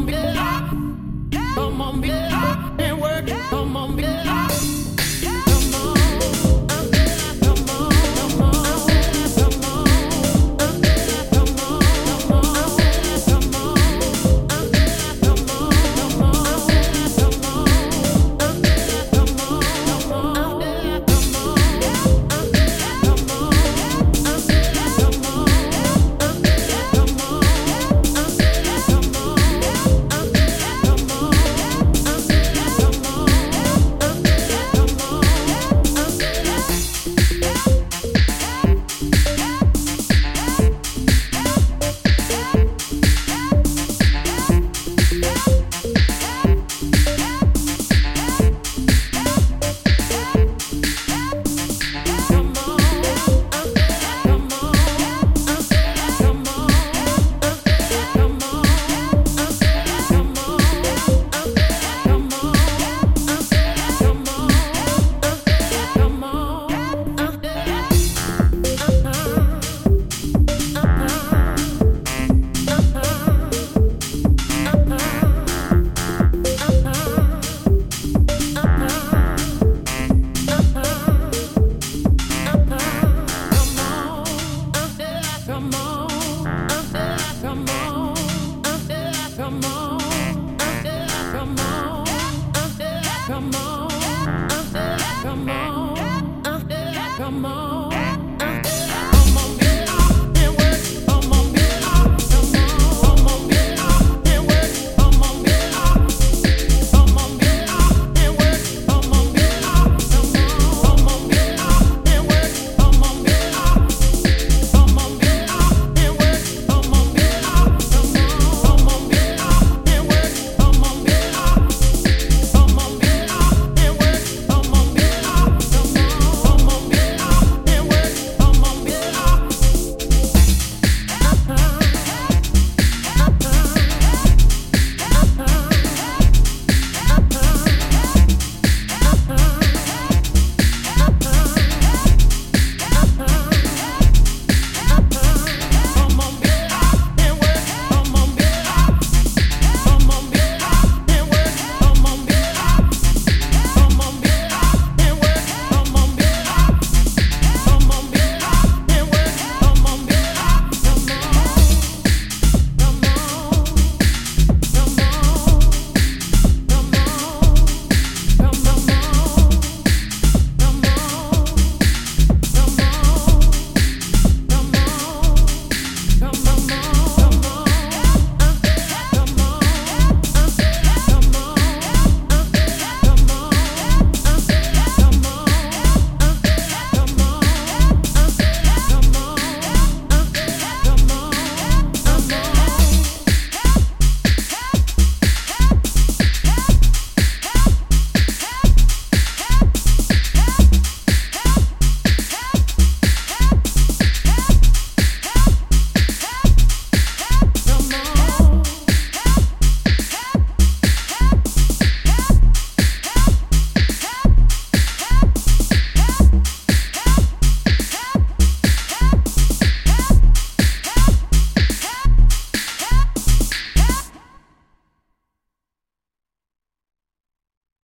Come Come on.